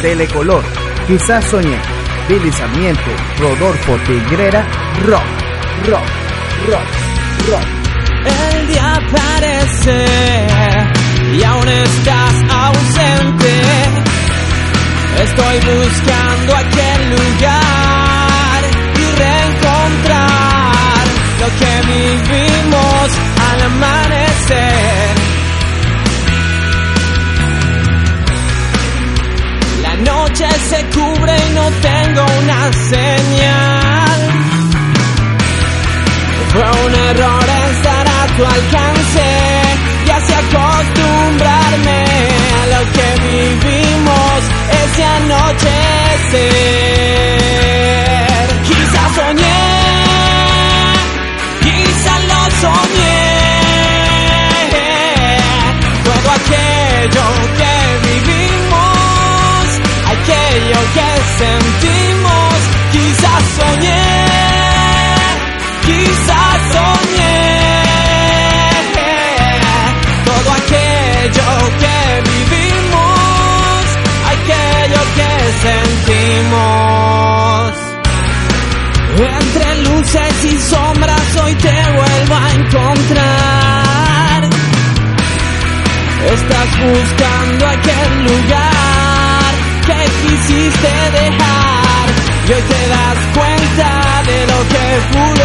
Telecolor, Quizás Soñé, Billy Sarmiento, Rodolfo Tigrera, Rock, Rock, Rock, Rock. El día aparece y aún estás ausente. Estoy buscando aquel lugar se cubre y no tengo una señal. Fue un error estar a tu alcance y así acostumbrarme a lo que vivimos ese anochecer. Buscando aquel lugar que quisiste dejar. Y hoy te das cuenta de lo que pudo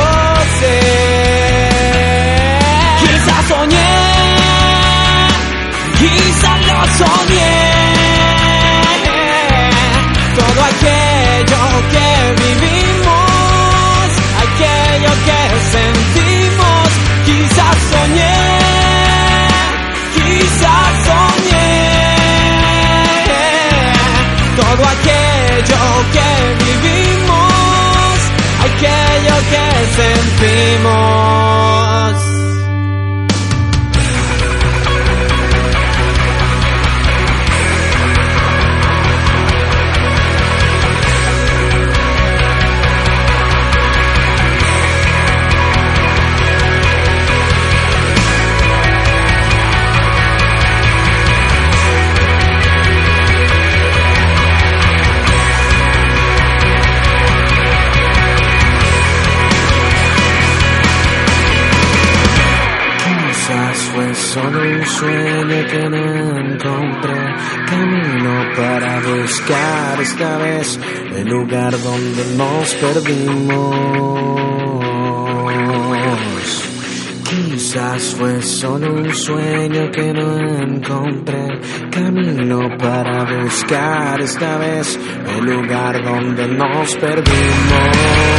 aquello que sentimos. Fue solo un sueño que no encontré camino para buscar esta vez el lugar donde nos perdimos. Quizás fue solo un sueño que no encontré camino para buscar esta vez el lugar donde nos perdimos.